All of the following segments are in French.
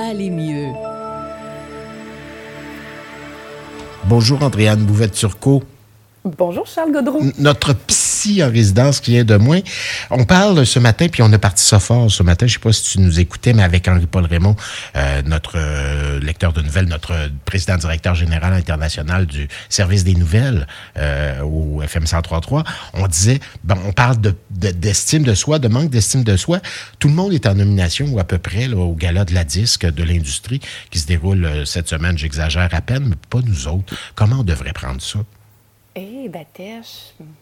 aller mieux. Bonjour Andréane Bouvette-Turcot. Bonjour Charles Godreau. Notre psy en résidence qui vient de moins. On parle ce matin, puis on a parti ça fort ce matin. Je sais pas si tu nous écoutais, mais avec Henri-Paul Raymond, euh, notre euh, lecteur de nouvelles, notre président directeur général international du service des nouvelles euh, au FM 103.3, on disait, bon, on parle d'estime de, soi, de manque d'estime de soi. Tout le monde est en nomination, ou à peu près, au gala de la disque de l'industrie qui se déroule cette semaine. J'exagère à peine, mais pas nous autres. Comment on devrait prendre ça? Eh, hey,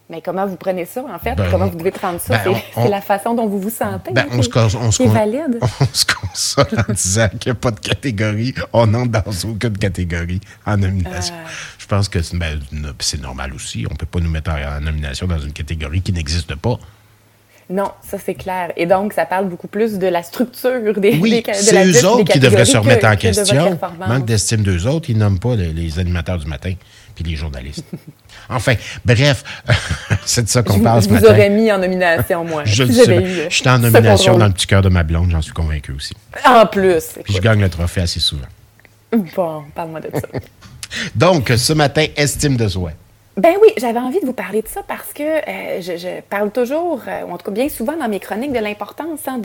Mais comment vous prenez ça, en fait? comment vous devez prendre ça? Ben, c'est la façon dont vous vous sentez. Ben, on, se, on, se, valide. on se console en disant qu'il n'y a pas de catégorie. On n'entre dans aucune catégorie en nomination. Euh. Je pense que ben, c'est normal aussi. On ne peut pas nous mettre en, nomination dans une catégorie qui n'existe pas. Non, ça c'est clair. Et donc, ça parle beaucoup plus de la structure des Oui, c'est eux autres qui devraient se remettre en question. Manque d'estime d'eux autres, ils nomment pas les animateurs du matin les journalistes. enfin, bref, c'est de ça qu'on parle ce matin. Je vous aurais mis en nomination, moi. je le sais. Je suis en nomination dans le petit cœur de ma blonde, j'en suis convaincu aussi. En plus. je gagne le trophée assez souvent. Bon, parle-moi de ça. Donc, ce matin, estime de soi. Ben oui, j'avais envie de vous parler de ça parce que euh, je, parle toujours, euh, ou en tout cas bien souvent dans mes chroniques, de l'importance hein,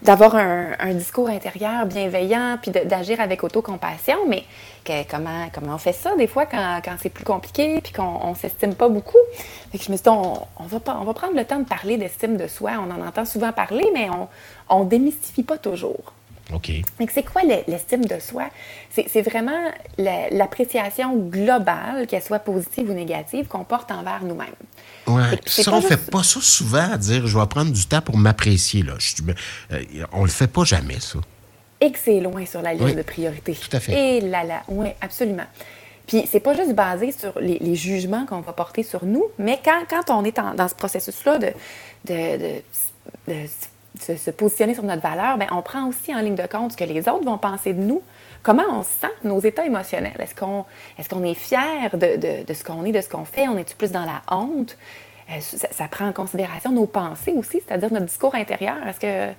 d'avoir un, un, discours intérieur bienveillant, puis d'agir avec autocompassion. Mais comment, comment on fait ça des fois quand, quand c'est plus compliqué, puis qu'on ne s'estime pas beaucoup? Je me suis dit, on, on va prendre le temps de parler d'estime de soi. On en entend souvent parler, mais on ne démystifie pas toujours. OK. C'est quoi l'estime de soi? C'est vraiment l'appréciation globale, qu'elle soit positive ou négative, qu'on porte envers nous-mêmes. Oui, ça, on ne fait pas ça souvent à dire je vais prendre du temps pour m'apprécier. Là. Euh, on le fait pas jamais, ça. Et que c'est loin sur la liste de priorités. Tout à fait. Et là, là, oui, absolument. Puis c'est pas juste basé sur les, jugements qu'on va porter sur nous, mais quand, quand on est dans ce processus-là de, de, de se, positionner sur notre valeur, bien, on prend aussi en ligne de compte ce que les autres vont penser de nous, comment on sent, nos états émotionnels? Est-ce qu'on est, fier de, ce qu'on est, de ce qu'on fait? On est plus dans la honte? Euh, ça, ça, prend en considération nos pensées aussi, c'est-à-dire notre discours intérieur. Est-ce que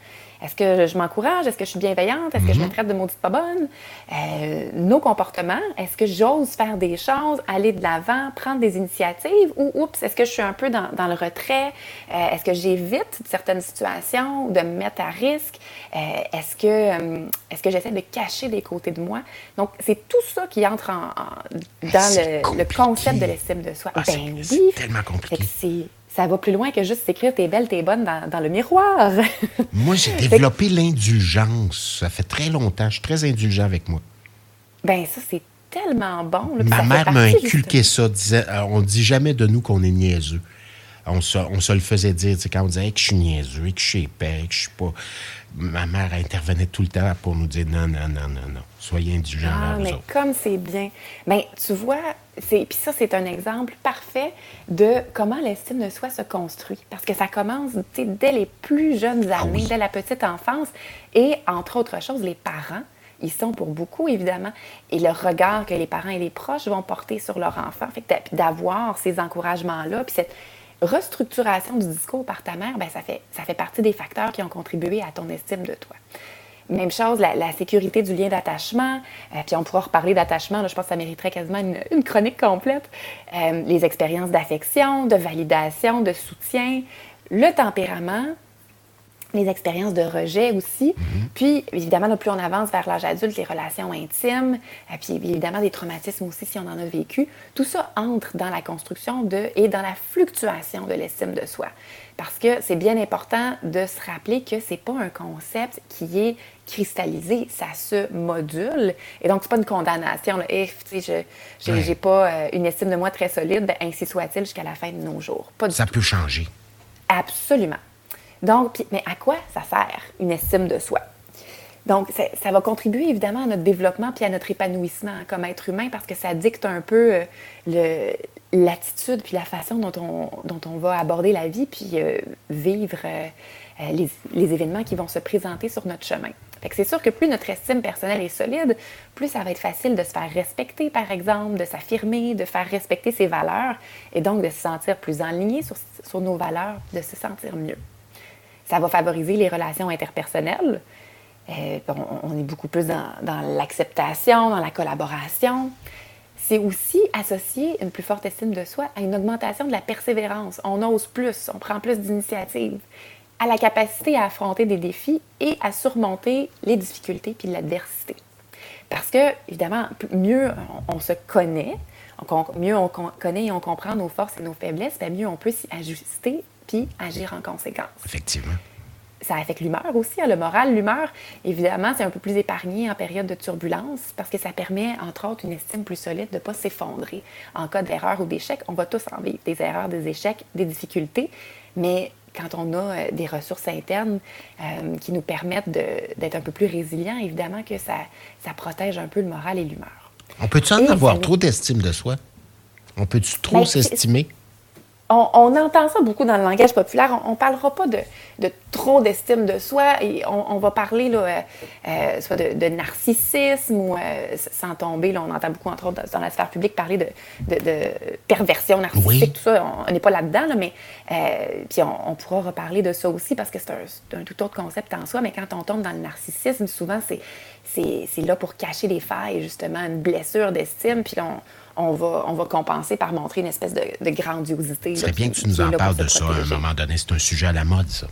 est-ce que je m'encourage? Est-ce que je suis bienveillante? Est-ce que je me mhm. traite de maudite pas bonne? Euh, nos comportements, est-ce que j'ose faire des choses, aller de l'avant, prendre des initiatives? Ou, oups, est-ce que je suis un peu dans, le retrait? Euh, est-ce que j'évite certaines situations de me mettre à risque? Euh, est-ce que, est que j'essaie de cacher des côtés de moi? Donc, c'est tout ça qui entre en, dans le, concept de l'estime de soi. Ah, ben c'est tellement compliqué ça va plus loin que juste s'écrire t'es belle, t'es bonne dans, le miroir. moi, j'ai développé l'indulgence. Ça fait très longtemps. Je suis très indulgent avec moi. Ben ça, c'est tellement bon. Ma mère m'a inculqué ça. Disait, euh, on dit jamais de nous qu'on est niaiseux. On se, on se le faisait dire quand on disait que je suis niaiseux, que je suis épais, que je suis pas ma mère intervenait tout le temps pour nous dire non, non, non, non, non, soyez indulgents ah, mais comme c'est bien. Bien, tu vois, puis ça, c'est un exemple parfait de comment l'estime de soi se construit. Parce que ça commence dès les plus jeunes ah années, dès la petite enfance. Et entre autres choses, les parents, ils sont pour beaucoup, évidemment. Et le regard que les parents et les proches vont porter sur leur enfant. Fait d'avoir ces encouragements-là, puis cette restructuration du discours par ta mère, ben, ça, fait, ça fait partie des facteurs qui ont contribué à ton estime de toi. Même chose, la, sécurité du lien d'attachement. Euh, puis on pourra reparler d'attachement, je pense que ça mériterait quasiment une, chronique complète. Euh, les expériences d'affection, de validation, de soutien, le tempérament, les expériences de rejet aussi. Mhm. Puis, évidemment, plus on avance vers l'âge adulte, les relations intimes, euh, puis évidemment des traumatismes aussi si on en a vécu, tout ça entre dans la construction de et dans la fluctuation de l'estime de soi. Parce que c'est bien important de se rappeler que c'est pas un concept qui est cristallisé, ça se module. Et donc, c'est pas une condamnation. Là. Eh, je j'ai pas euh, une estime de moi très solide, ben, ainsi soit-il jusqu'à la fin de nos jours. Pas ça peut changer. Absolument. Donc, mais à quoi ça sert une estime de soi? Donc, ça, va contribuer évidemment à notre développement puis à notre épanouissement comme être humain parce que ça dicte un peu euh, l'attitude puis la façon dont on, dont on va aborder la vie puis euh, vivre euh, les, événements qui vont se présenter sur notre chemin. c'est sûr que plus notre estime personnelle est solide, plus ça va être facile de se faire respecter, par exemple, de s'affirmer, de faire respecter ses valeurs et donc de se sentir plus aligné sur, sur nos valeurs, de se sentir mieux. Ça va favoriser les relations interpersonnelles. Euh, on, est beaucoup plus dans, l'acceptation, dans la collaboration. C'est aussi associer une plus forte estime de soi à une augmentation de la persévérance. On ose plus, on prend plus d'initiatives, à la capacité à affronter des défis et à surmonter les difficultés puis l'adversité. Parce que, évidemment, mieux on, se connaît, mieux on connaît et on comprend nos forces et nos faiblesses, mieux on peut s'y ajuster puis agir en conséquence. Effectivement. Ça affecte l'humeur aussi, hein, le moral. L'humeur, évidemment, c'est un peu plus épargné en période de turbulence parce que ça permet, entre autres, une estime plus solide de ne pas s'effondrer en cas d'erreur ou d'échec. On va tous en vivre des erreurs, des échecs, des difficultés, mais quand on a euh, des ressources internes euh, qui nous permettent d'être un peu plus résilients, évidemment que ça, ça protège un peu le moral et l'humeur. On peut-tu en avoir trop d'estime de soi? On peut-tu trop ben, s'estimer? On, entend ça beaucoup dans le langage populaire. On ne parlera pas de, trop d'estime de soi et on, va parler là, euh, euh, soit de, narcissisme ou euh, sans tomber. Là, on entend beaucoup, entre autres, dans la sphère publique, parler de, perversion narcissique, tout ça. On n'est pas là-dedans, mais puis on, pourra reparler de ça aussi parce que c'est un, un, tout autre concept en soi. Mais quand on tombe dans le narcissisme, souvent, c'est là pour cacher des failles, justement, une blessure d'estime. Puis on on va, on va compenser par montrer une espèce de, grandiosité. C'est bien que tu nous en parles de ça à un moment donné. C'est un sujet à la mode, ça.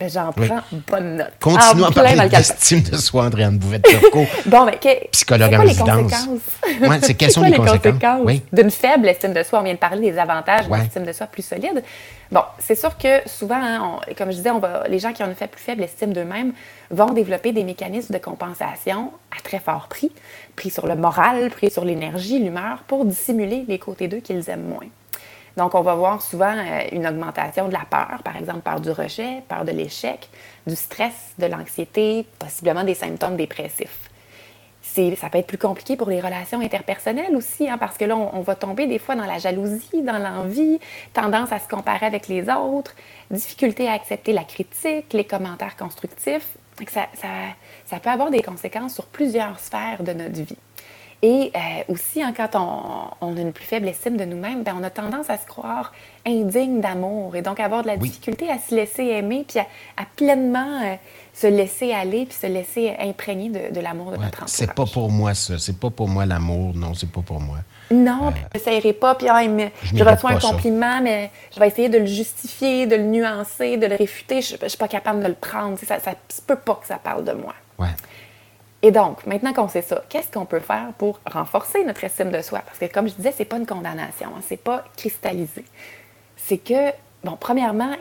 Ben, j'en prends bonne note. Continue à parler d'estime de soi, Andréane Bouvette-Turcot. bon, mais psychologue en résidence. ouais, c'est quelles sont les, conséquences, d'une faible estime de soi? On vient de parler des avantages d'une estime de soi plus solide. Bon, c'est sûr que souvent, hein, comme je disais, on va, les gens qui ont une plus faible estime d'eux-mêmes vont développer des mécanismes de compensation à très fort prix, prix sur le moral, prix sur l'énergie, l'humeur, pour dissimuler les côtés d'eux qu'ils aiment moins. Donc, on va voir souvent euh, une augmentation de la peur, par exemple peur du rejet, peur de l'échec, du stress, de l'anxiété, possiblement des symptômes dépressifs. Ça peut être plus compliqué pour les relations interpersonnelles aussi, hein, parce que là, on, va tomber des fois dans la jalousie, dans l'envie, tendance à se comparer avec les autres, difficulté à accepter la critique, les commentaires constructifs. Ça, peut avoir des conséquences sur plusieurs sphères de notre vie. Et euh, aussi, hein, quand on, a une plus faible estime de nous-mêmes, ben, on a tendance à se croire indigne d'amour et donc avoir de la difficulté à se laisser aimer puis à, pleinement euh, se laisser aller puis se laisser imprégner de, l'amour de notre entourage. C'est pas pour moi ça, c'est pas pour moi l'amour, non, c'est pas pour moi. Non, euh, je n'essayerai pas, puis ah, je, reçois un compliment, mais je vais essayer de le justifier, de le nuancer, de le réfuter. Je ne suis pas capable de le prendre. Ça ne peut pas que ça parle de moi. Ouais. Et donc, maintenant qu'on sait ça, qu'est-ce qu'on peut faire pour renforcer notre estime de soi? Parce que, comme je disais, c'est pas une condamnation, hein, c'est pas cristallisé. C'est que, bon, premièrement,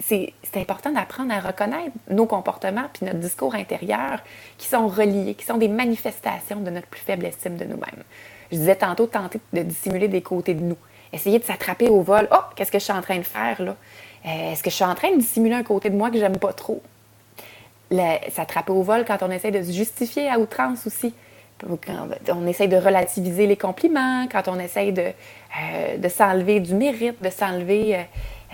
c'est important d'apprendre à reconnaître nos comportements puis notre discours intérieur qui sont reliés, qui sont des manifestations de notre plus faible estime de nous-mêmes. Je disais tantôt, tenter de dissimuler des côtés de nous. Essayer de s'attraper au vol. Oh, qu'est-ce que je suis en train de faire là? Euh, est-ce que je suis en train de dissimuler un côté de moi que j'aime pas trop? S'attraper au vol quand on essaie de se justifier à outrance aussi. Quand on essaie de relativiser les compliments, quand on essaie de, euh, de s'enlever du mérite, de s'enlever euh,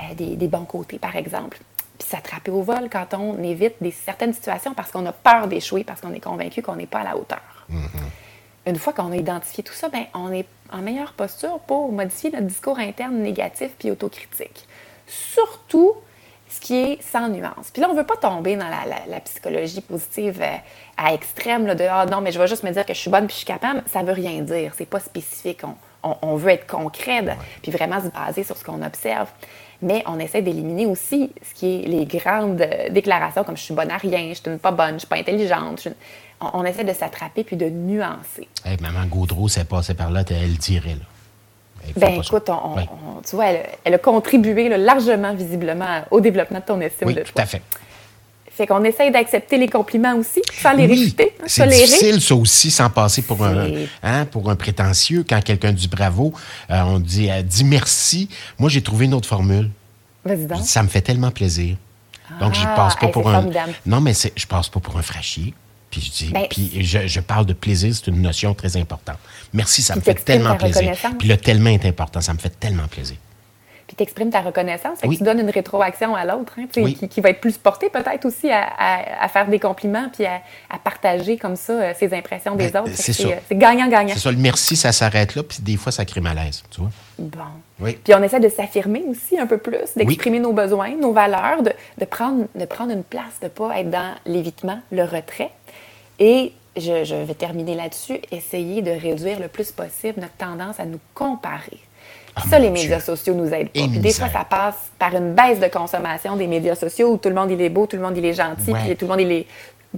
euh, des, bons côtés, par exemple. Puis s'attraper au vol quand on évite des, certaines situations parce qu'on a peur d'échouer, parce qu'on est convaincu qu'on n'est pas à la hauteur. Mm-hmm. Une fois qu'on a identifié tout ça, ben, on est en meilleure posture pour modifier notre discours interne négatif puis autocritique. Surtout ce qui est sans nuance. Puis là, on ne veut pas tomber dans la, psychologie positive euh, à extrême là, de Ah non, mais je vais juste me dire que je suis bonne puis je suis capable. Ça ne veut rien dire. C'est pas spécifique. On, veut être concret, puis vraiment se baser sur ce qu'on observe. Mais on essaie d'éliminer aussi ce qui est les grandes euh, déclarations comme je suis bonne à rien, je suis pas bonne, je suis pas intelligente. On, essaie de s'attraper puis de nuancer. maman Gaudreau, c'est passé par là, elle dirait. Là. Ben écoute, tu vois, elle, a contribué largement, visiblement, au développement de ton estime oui, de toi. tout à fait. Fait qu'on essaye d'accepter les compliments aussi, sans les oui, hein, C'est difficile, ça aussi, sans passer pour un, hein, pour un prétentieux. Quand quelqu'un dit bravo, euh, on dit, euh, dit merci. Moi, j'ai trouvé une autre formule. Vas-y donc. Ça me fait tellement plaisir. Donc, je passe pas ah, pour un. Non, mais je passe pas pour un frachier. Puis je dis, ben, puis je, parle de plaisir, c'est une notion très importante. Merci, ça me fait tellement plaisir. Puis le tellement est important, ça me fait tellement plaisir. Puis tu exprimes ta reconnaissance. Fait que tu donnes une rétroaction à l'autre, hein, Oui. qui, qui va être plus portée peut-être aussi à, à- à faire des compliments puis à, à partager comme ça euh, ses impressions des Ben, autres. C'est euh, C'est gagnant-gagnant. C'est ça, le merci, ça s'arrête là, puis des fois, ça crée malaise, tu vois. Bon. Oui. Puis on essaie de s'affirmer aussi un peu plus, d'exprimer nos besoins, nos valeurs, de, de prendre, de prendre une place, de ne pas être dans l'évitement, le retrait. Et je, je vais terminer là-dessus, essayer de réduire le plus possible notre tendance à nous comparer. Ah, ça, les Dieu. médias sociaux nous aident pas. Et Puis des fois, ça passe par une baisse de consommation des médias sociaux où tout le monde il est beau, tout le monde il est gentil, Ouais. puis tout le monde il est...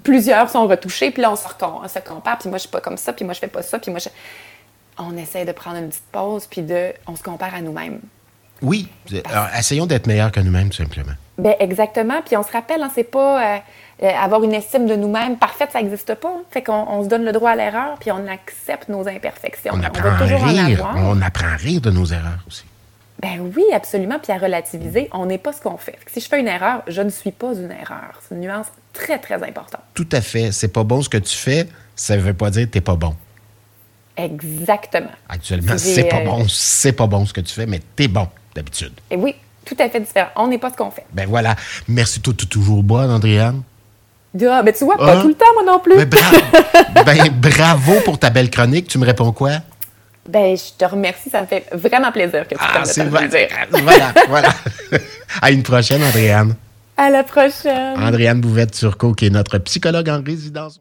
Plusieurs sont retouchés, puis là, on se, recom- on se compare, puis moi, je suis pas comme ça, puis moi, je fais pas ça, puis moi, je... On essaie de prendre une petite pause, puis de... on se compare à nous-mêmes. Oui, alors, essayons d'être meilleurs que nous-mêmes, tout simplement. Ben exactement. Puis on se rappelle, hein, c'est pas euh, avoir une estime de nous-mêmes parfaite, ça n'existe pas. hein. Fait qu'on on se donne le droit à l'erreur, puis on accepte nos imperfections. On on apprend à en rire. avoir. On apprend à rire de nos erreurs aussi. Ben oui, absolument. Puis à relativiser, on n'est pas ce qu'on fait. Si je fais une erreur, je ne suis pas une erreur. C'est une nuance très, très importante. Tout à fait. C'est pas bon ce que tu fais, ça veut pas dire que t'es pas bon. Exactement. Actuellement, C'est pas euh, bon, c'est pas bon ce que tu fais, mais t'es bon d'habitude. Et oui, tout à fait différent. On n'est pas ce qu'on fait. Ben voilà. Merci, tout, tout, toujours bonne, Andréane. Ah, ben tu vois, pas Ah. tout le temps, moi non plus. Bra- ben, bravo pour ta belle chronique. Tu me réponds quoi? Ben, je te remercie. Ça me fait vraiment plaisir que tu prennes Ah, me le dire. Voilà, voilà. À une prochaine, Andréane. À la prochaine. Andréane Bouvette-Turcot, qui est notre psychologue en résidence.